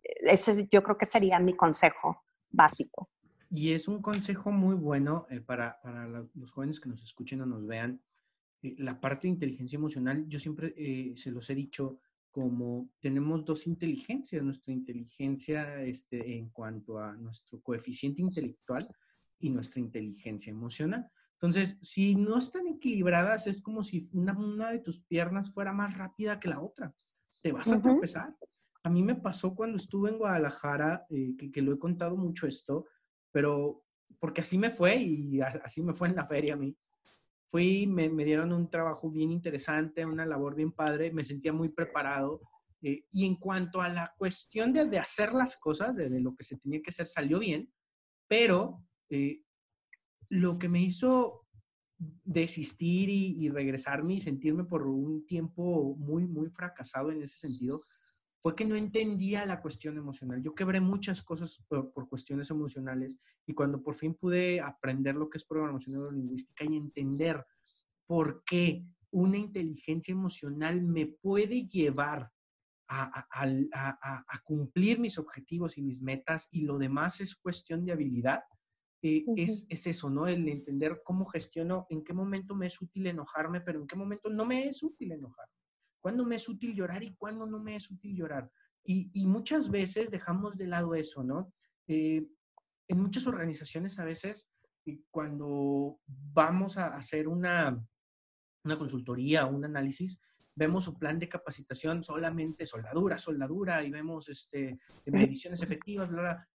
ese yo creo que sería mi consejo básico. Y es un consejo muy bueno eh, para, los jóvenes que nos escuchen o nos vean. Eh, la parte de inteligencia emocional, yo siempre eh, se los he dicho como tenemos dos inteligencias, nuestra inteligencia este, en cuanto a nuestro coeficiente intelectual y nuestra inteligencia emocional. Entonces, si no están equilibradas, es como si una, una de tus piernas fuera más rápida que la otra. Te vas a tropezar. A mí me pasó cuando estuve en Guadalajara, que, que, lo he contado mucho esto, pero porque así me fue y así me fue en la feria a mí. Fui, me, me dieron un trabajo bien interesante, una labor bien padre, me sentía muy preparado. Eh, y en cuanto a la cuestión de, de hacer las cosas, de, lo que se tenía que hacer, salió bien, pero eh, lo que me hizo desistir y, y, regresarme y sentirme por un tiempo muy, muy fracasado en ese sentido fue que no entendía la cuestión emocional. Yo quebré muchas cosas por, cuestiones emocionales y cuando por fin pude aprender lo que es programación neurolingüística y entender por qué una inteligencia emocional me puede llevar a, a, cumplir mis objetivos y mis metas y lo demás es cuestión de habilidad, eh, es, es, eso, ¿no? El entender cómo gestiono, en qué momento me es útil enojarme, pero en qué momento no me es útil enojarme cuándo me es útil llorar y cuándo no me es útil llorar. Y, muchas veces dejamos de lado eso, ¿no? Eh, en muchas organizaciones a veces, cuando vamos a hacer una, una consultoría o un análisis, vemos su plan de capacitación solamente soldadura, soldadura, y vemos este, mediciones efectivas,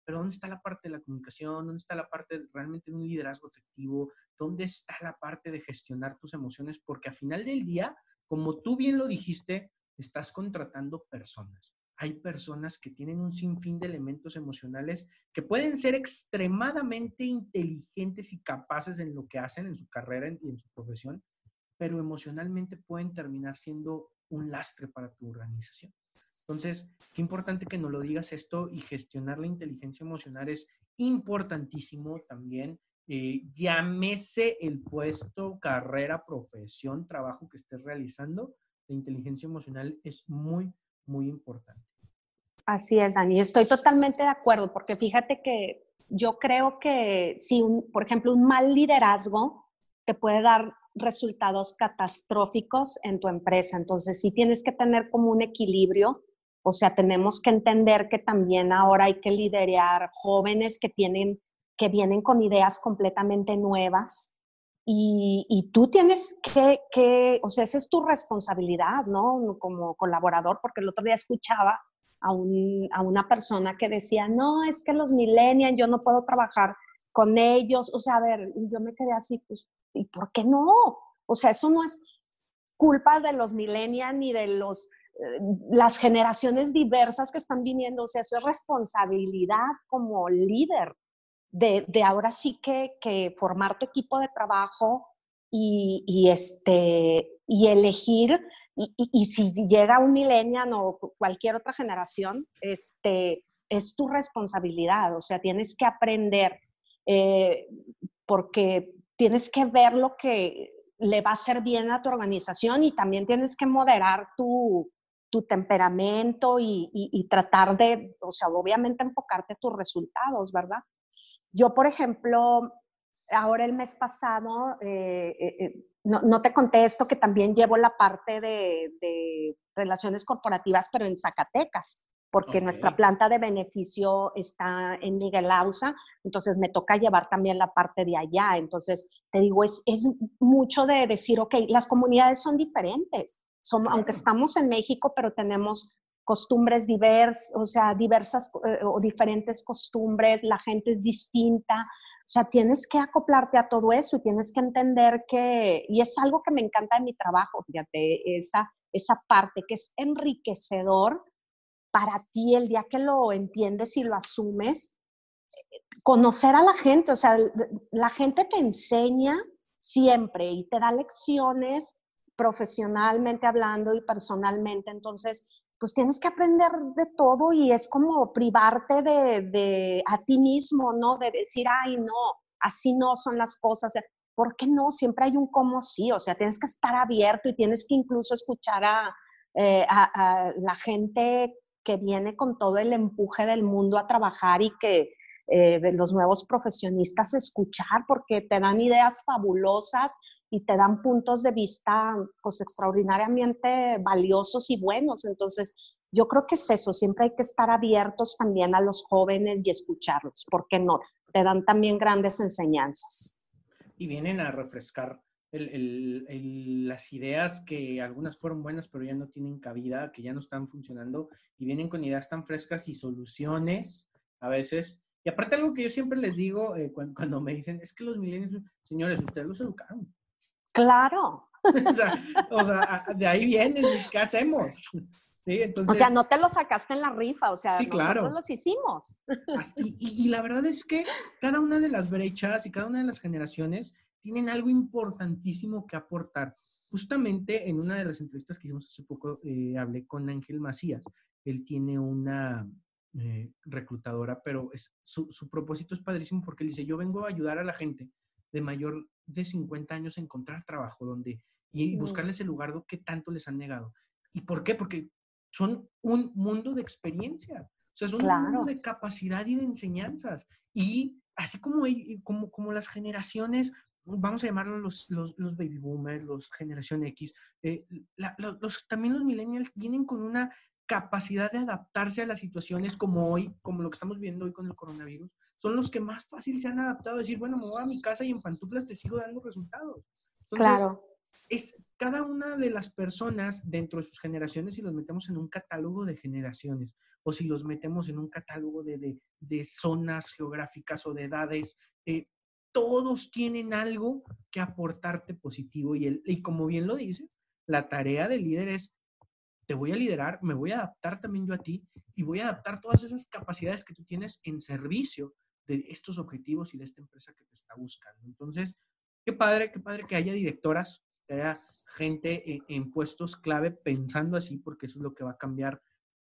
pero ¿dónde está la parte de la comunicación? ¿Dónde está la parte realmente de un liderazgo efectivo? ¿Dónde está la parte de gestionar tus emociones? Porque al final del día, como tú bien lo dijiste, estás contratando personas hay personas que tienen un sinfín de elementos emocionales que pueden ser extremadamente inteligentes y capaces en lo que hacen en su carrera y en su profesión, pero emocionalmente pueden terminar siendo un lastre para tu organización. Entonces, qué importante que nos lo digas esto y gestionar la inteligencia emocional es importantísimo también. Eh, llámese el puesto, carrera, profesión, trabajo que estés realizando, la inteligencia emocional es muy, muy importante. Así es, Dani. Estoy totalmente de acuerdo, porque fíjate que yo creo que si, un, por ejemplo, un mal liderazgo te puede dar resultados catastróficos en tu empresa. Entonces, sí tienes que tener como un equilibrio. O sea, tenemos que entender que también ahora hay que liderar jóvenes que tienen, que vienen con ideas completamente nuevas. Y, y tú tienes que, que, o sea, esa es tu responsabilidad, ¿no? Como colaborador, porque el otro día escuchaba a, una persona que decía, no, es que los millennials, yo no puedo trabajar con ellos. O sea, a ver, yo me quedé así, pues, ¿y por qué no? O sea, eso no es culpa de los millennials ni de los, eh, las generaciones diversas que están viniendo. O sea, eso es responsabilidad como líder de, de ahora sí que, que, formar tu equipo de trabajo y, y, este, y elegir y, si llega un millennial o cualquier otra generación, este, es tu responsabilidad, o sea, tienes que aprender eh, porque tienes que ver lo que le va a hacer bien a tu organización y también tienes que moderar tu, tu temperamento y, y, tratar de, o sea, obviamente enfocarte tus resultados, ¿verdad? Yo, por ejemplo, ahora el mes pasado eh, eh, no, te contesto que también llevo la parte de, relaciones corporativas, pero en Zacatecas, porque nuestra planta de beneficio está en Miguel Ausa, entonces me toca llevar también la parte de allá. Entonces, te digo, es, es mucho de decir, ok, las comunidades son diferentes, son, aunque estamos en México, pero tenemos costumbres diversas, o sea, diversas eh, o diferentes costumbres, la gente es distinta, o sea, tienes que acoplarte a todo eso y tienes que entender que, y es algo que me encanta en mi trabajo, fíjate, esa, esa parte que es enriquecedor para ti el día que lo entiendes y lo asumes, conocer a la gente, o sea, la gente te enseña siempre y te da lecciones profesionalmente hablando y personalmente, entonces pues tienes que aprender de todo y es como privarte de, a ti mismo, ¿no? De decir, ay, no, así no son las cosas. ¿Por qué no? Siempre hay un cómo sí, o sea, tienes que estar abierto y tienes que incluso escuchar a, eh, la gente que viene con todo el empuje del mundo a trabajar y que eh, de los nuevos profesionistas escuchar porque te dan ideas fabulosas y te dan puntos de vista pues extraordinariamente valiosos y buenos. Entonces, yo creo que es eso, siempre hay que estar abiertos también a los jóvenes y escucharlos, porque no, te dan también grandes enseñanzas. Y vienen a refrescar las ideas que algunas fueron buenas, pero ya no tienen cabida, que ya no están funcionando, y vienen con ideas tan frescas y soluciones a veces. Y aparte algo que yo siempre les digo eh, cuando, cuando, me dicen, es que los milenios, señores, ustedes los educaron. Claro. *laughs* o, sea, de ahí vienen, ¿qué hacemos? o sea, no te lo sacaste en la rifa, o sea, nosotros los hicimos. Y, y, la verdad es que cada una de las brechas y cada una de las generaciones tienen algo importantísimo que aportar. Justamente en una de las entrevistas que hicimos hace poco, eh, hablé con Ángel Macías. Él tiene una eh, reclutadora, pero es, su, su propósito es padrísimo porque él dice, yo vengo a ayudar a la gente de mayor de 50 años encontrar trabajo donde y buscarles el lugar que tanto les han negado. ¿Y por qué? Porque son un mundo de experiencia, o sea, son un mundo de capacidad y de enseñanzas. Y así como, como, como las generaciones, vamos a llamarlos los, los, baby boomers, los generación X, eh, los, también los millennials vienen con una capacidad de adaptarse a las situaciones como hoy, como lo que estamos viendo hoy con el coronavirus, son los que más fácil se han adaptado a decir, bueno, me voy a mi casa y en pantuflas te sigo dando resultados. claro. es cada una de las personas dentro de sus generaciones, si los metemos en un catálogo de generaciones o si los metemos en un catálogo de, zonas geográficas o de edades, eh, todos tienen algo que aportarte positivo. Y, el, y como bien lo dices, la tarea del líder es, te voy a liderar, me voy a adaptar también yo a ti y voy a adaptar todas esas capacidades que tú tienes en servicio de estos objetivos y de esta empresa que te está buscando. Entonces, qué padre, qué padre que haya directoras, que haya gente en, puestos clave pensando así, porque eso es lo que va a cambiar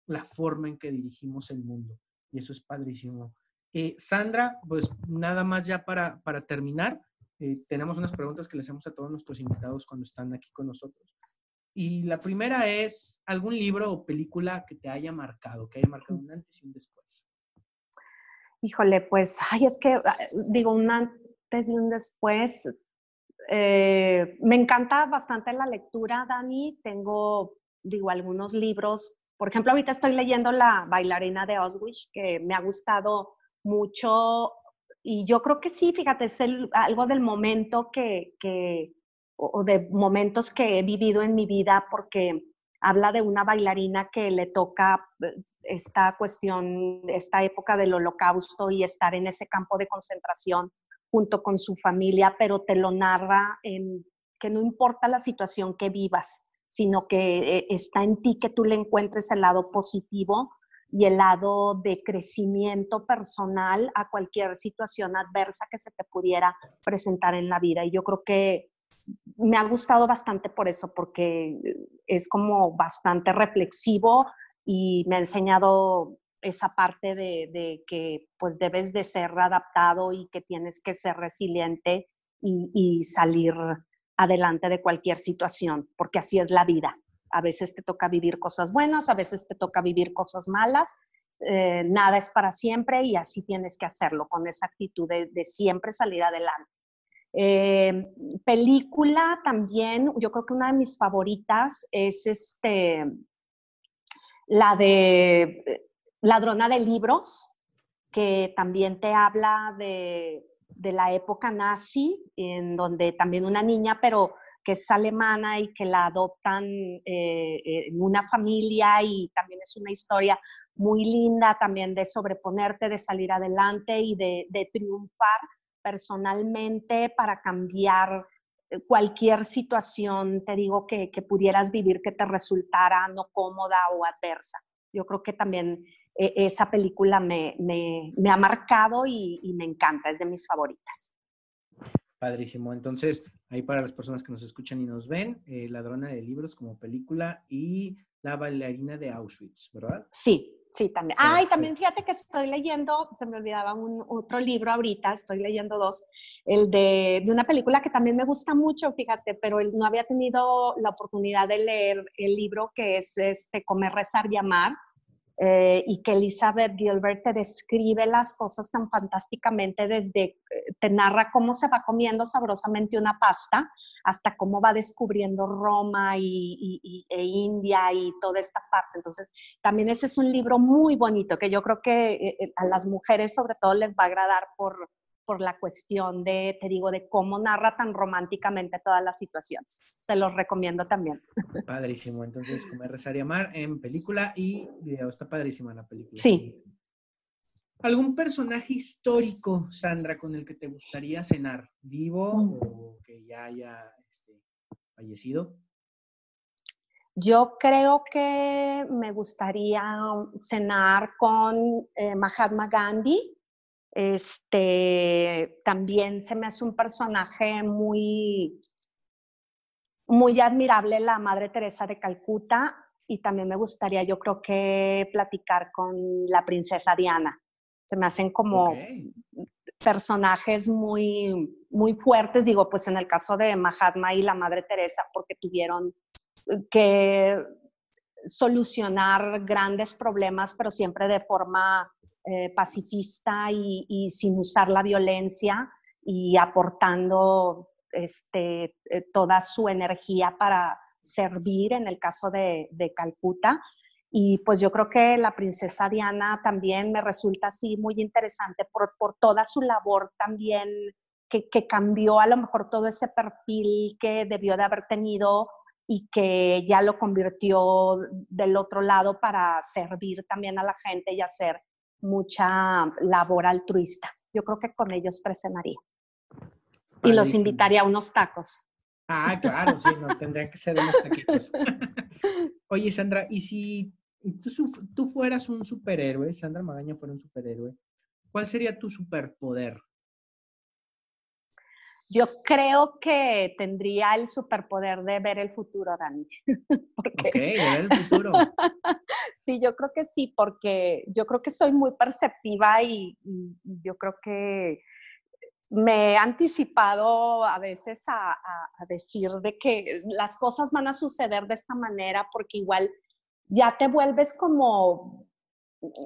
la forma en que dirigimos el mundo. Y eso es padrísimo. Eh, Sandra, pues nada más ya para, para terminar, eh, tenemos unas preguntas que le hacemos a todos nuestros invitados cuando están aquí con nosotros. Y la primera es, ¿algún libro o película que te haya marcado, que haya marcado un antes y un después? Híjole, pues, ay, es que ah, digo, un antes y un después. Eh, me encanta bastante la lectura, Dani. Tengo, digo, algunos libros. Por ejemplo, ahorita estoy leyendo La bailarina de Auschwitz, que me ha gustado mucho y yo creo que sí, fíjate, es algo del momento que, que, o de momentos que he vivido en mi vida porque habla de una bailarina que le toca eh, esta cuestión, esta época del holocausto y estar en ese campo de concentración junto con su familia, pero te lo narra que no importa la situación que vivas, sino que eh, está en ti que tú le encuentres el lado positivo y el lado de crecimiento personal a cualquier situación adversa que se te pudiera presentar en la vida. Y yo creo que me ha gustado bastante por eso, porque es como bastante reflexivo y me ha enseñado esa parte de, que pues debes de ser adaptado y que tienes que ser resiliente y, salir adelante de cualquier situación, porque así es la vida. A veces te toca vivir cosas buenas, a veces te toca vivir cosas malas. Eh, nada es para siempre y así tienes que hacerlo con esa actitud de, siempre salir adelante. Eh, película también, yo creo que una de mis favoritas es este, la de Ladrona de Libros, que también te habla de, de la época nazi, en donde también una niña, pero que es alemana y que la adoptan eh, en una familia y también es una historia muy linda también de sobreponerte, de salir adelante y de, triunfar personalmente para cambiar eh, cualquier situación, te digo, que, pudieras vivir que te resultara no cómoda o adversa. Yo creo que también eh, esa película me, ha marcado y me encanta, es de mis favoritas. Padrísimo. Entonces, ahí para las personas que nos escuchan y nos ven, eh, Ladrona de Libros como película y La bailarina de Auschwitz, ¿verdad? Sí, sí, también. Ah, y también fíjate que estoy leyendo, se me olvidaba un otro libro ahorita, estoy leyendo dos, el de, de una película que también me gusta mucho, fíjate, pero no había tenido la oportunidad de leer el libro que es este Comer, Rezar y Amar eh, y que Elizabeth Gilbert te describe las cosas tan fantásticamente desde, eh, te narra cómo se va comiendo sabrosamente una pasta hasta cómo va descubriendo Roma y, e India y toda esta parte. Entonces, también ese es un libro muy bonito que yo creo que eh, a las mujeres sobre todo les va a agradar por, por la cuestión de, te digo, de cómo narra tan románticamente todas las situaciones. Se los recomiendo también. *laughs* Padrísimo. Entonces, Comer, Rezar y Amar en película y video. Está padrísima la película. Sí. ¿Algún personaje histórico, Sandra, con el que te gustaría cenar? ¿Vivo o que ya haya este, fallecido? Yo creo que me gustaría cenar con eh, Mahatma Gandhi este, también se me hace un personaje muy, muy admirable la Madre Teresa de Calcuta y también me gustaría, yo creo que platicar con la princesa Diana. Se me hacen como personajes muy, muy fuertes, digo, pues en el caso de Mahatma y la Madre Teresa, porque tuvieron que solucionar grandes problemas, pero siempre de forma eh, pacifista y, sin usar la violencia y aportando este, eh, toda su energía para servir en el caso de, Calcuta. Y pues yo creo que la princesa Diana también me resulta así muy interesante por, toda su labor también que, que, cambió a lo mejor todo ese perfil que debió de haber tenido y que ya lo convirtió del otro lado para servir también a la gente y hacer mucha labor altruista. Yo creo que con ellos presenaría. Y los invitaría a unos tacos. Ah, claro, sí, no, tendría que ser unos taquitos. *laughs* Oye, Sandra, ¿y si tú, tú fueras un superhéroe, Sandra Magaña fuera un superhéroe, ¿cuál sería tu superpoder? Yo creo que tendría el superpoder de ver el futuro, Dani. *laughs* porque... Ok, ver el futuro. *laughs* sí, yo creo que sí, porque yo creo que soy muy perceptiva y, yo creo que me he anticipado a veces a, a, decir de que las cosas van a suceder de esta manera porque igual ya te vuelves como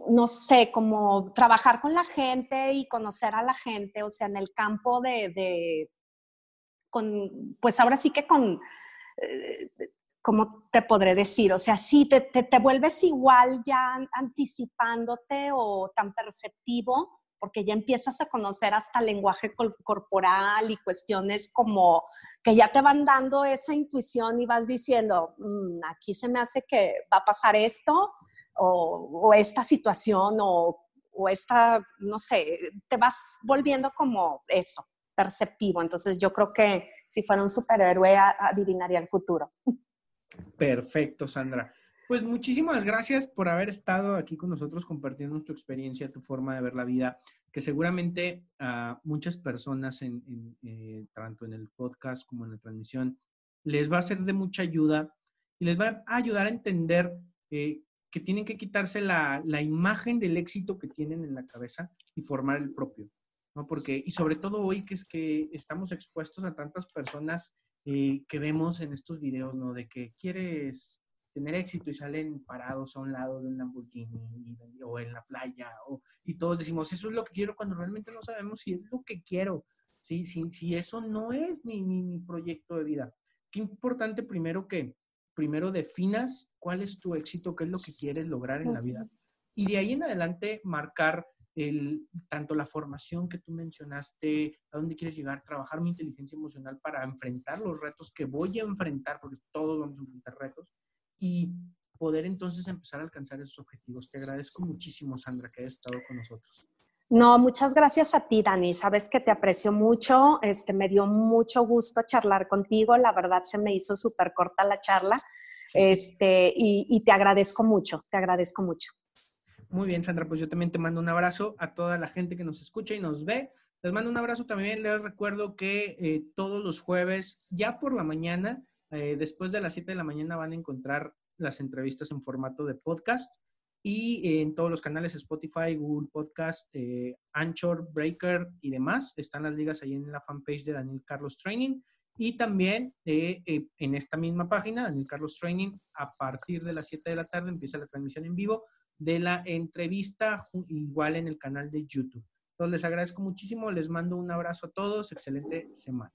no sé, como trabajar con la gente y conocer a la gente, o sea, en el campo de, con, pues ahora sí que con, eh, ¿cómo te podré decir? O sea, sí, te, te, vuelves igual ya anticipándote o tan perceptivo, porque ya empiezas a conocer hasta lenguaje corporal y cuestiones como que ya te van dando esa intuición y vas diciendo, mm, aquí se me hace que va a pasar esto o, esta situación o, o, esta, no sé, te vas volviendo como eso, perceptivo. Entonces yo creo que si fuera un superhéroe adivinaría el futuro. Perfecto, Sandra. Pues muchísimas gracias por haber estado aquí con nosotros compartiendo tu experiencia, tu forma de ver la vida, que seguramente a muchas personas, en, eh, tanto en el podcast como en la transmisión, les va a ser de mucha ayuda y les va a ayudar a entender eh, que tienen que quitarse la, la, imagen del éxito que tienen en la cabeza y formar el propio. ¿No? Porque, y sobre todo hoy que es que estamos expuestos a tantas personas eh, que vemos en estos videos, ¿no? De que quieres tener éxito y salen parados a un lado de un Lamborghini o en la playa o, y todos decimos, eso es lo que quiero cuando realmente no sabemos si es lo que quiero, si, si, si eso no es mi, mi, mi proyecto de vida. Qué importante primero que primero definas cuál es tu éxito, qué es lo que quieres lograr en la vida. Y de ahí en adelante marcar el, tanto la formación que tú mencionaste, a dónde quieres llegar, trabajar mi inteligencia emocional para enfrentar los retos que voy a enfrentar, porque todos vamos a enfrentar retos, y poder entonces empezar a alcanzar esos objetivos. Te agradezco muchísimo, Sandra, que hayas estado con nosotros. No, muchas gracias a ti, Dani. Sabes que te aprecio mucho. Este, me dio mucho gusto charlar contigo. La verdad se me hizo súper corta la charla. Este, y, y, te agradezco mucho, te agradezco mucho. Muy bien, Sandra, pues yo también te mando un abrazo a toda la gente que nos escucha y nos ve. Les mando un abrazo también. Les recuerdo que eh, todos los jueves, ya por la mañana, eh, después de las 7 de la mañana, van a encontrar las entrevistas en formato de podcast y en todos los canales Spotify, Google Podcast, eh, Anchor, Breaker y demás. Están las ligas ahí en la fanpage de Daniel Carlos Training. Y también en esta misma página, Daniel Carlos Training, a partir de las 7 de la tarde empieza la transmisión en vivo de la entrevista igual en el canal de YouTube. Entonces les agradezco muchísimo, les mando un abrazo a todos, excelente semana.